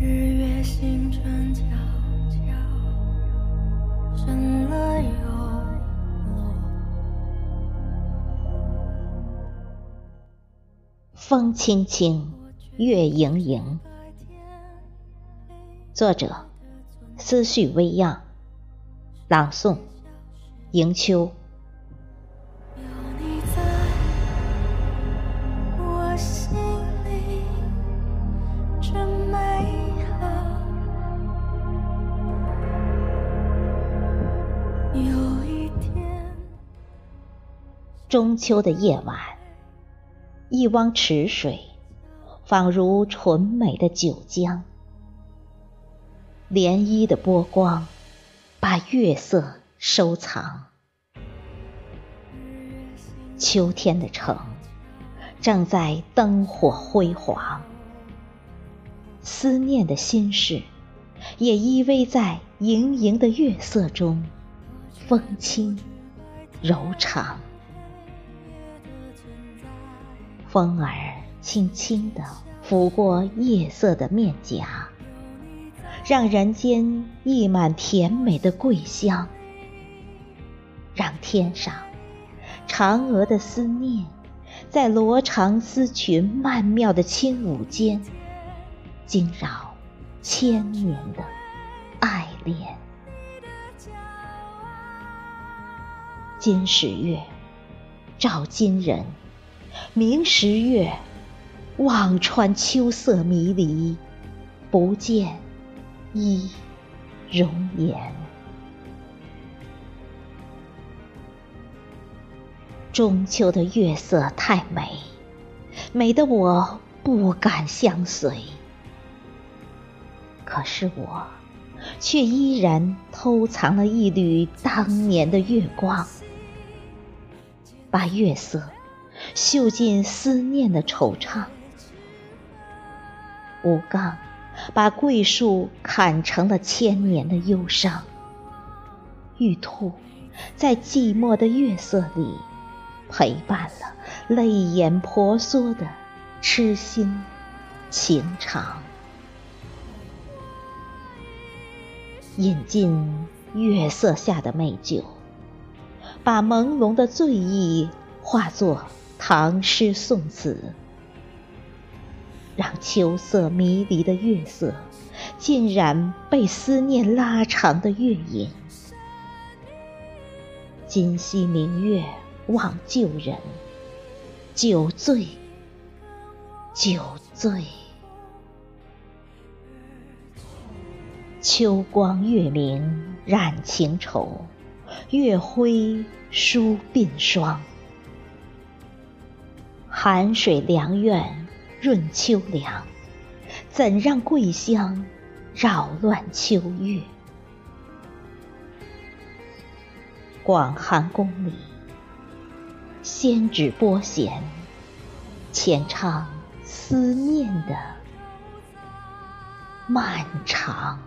日月星辰悄悄升了又落。风轻轻，月盈盈。作者：思绪微漾，朗诵：迎秋。中秋的夜晚，一汪池水，仿如纯美的九江。涟漪的波光，把月色收藏。秋天的城，正在灯火辉煌。思念的心事，也依偎在盈盈的月色中，风轻柔长。风儿轻轻地拂过夜色的面颊。让人间溢满甜美的桂香，让天上嫦娥的思念，在罗裳丝裙曼妙的轻舞间，惊扰千年的爱恋。今时月照今人，明时月望穿秋色迷离，不见。一容颜，中秋的月色太美，美得我不敢相随。可是我却依然偷藏了一缕当年的月光，把月色绣尽思念的惆怅。吴刚。把桂树砍成了千年的忧伤，玉兔在寂寞的月色里陪伴了泪眼婆娑的痴心情长。饮尽月色下的美酒，把朦胧的醉意化作唐诗宋词。让秋色迷离的月色，浸染被思念拉长的月影。今夕明月望旧人，酒醉，酒醉。秋光月明染情愁，月辉书鬓霜。寒水凉院。润秋凉，怎让桂香扰乱秋月？广寒宫里，仙指拨弦，浅唱思念的漫长。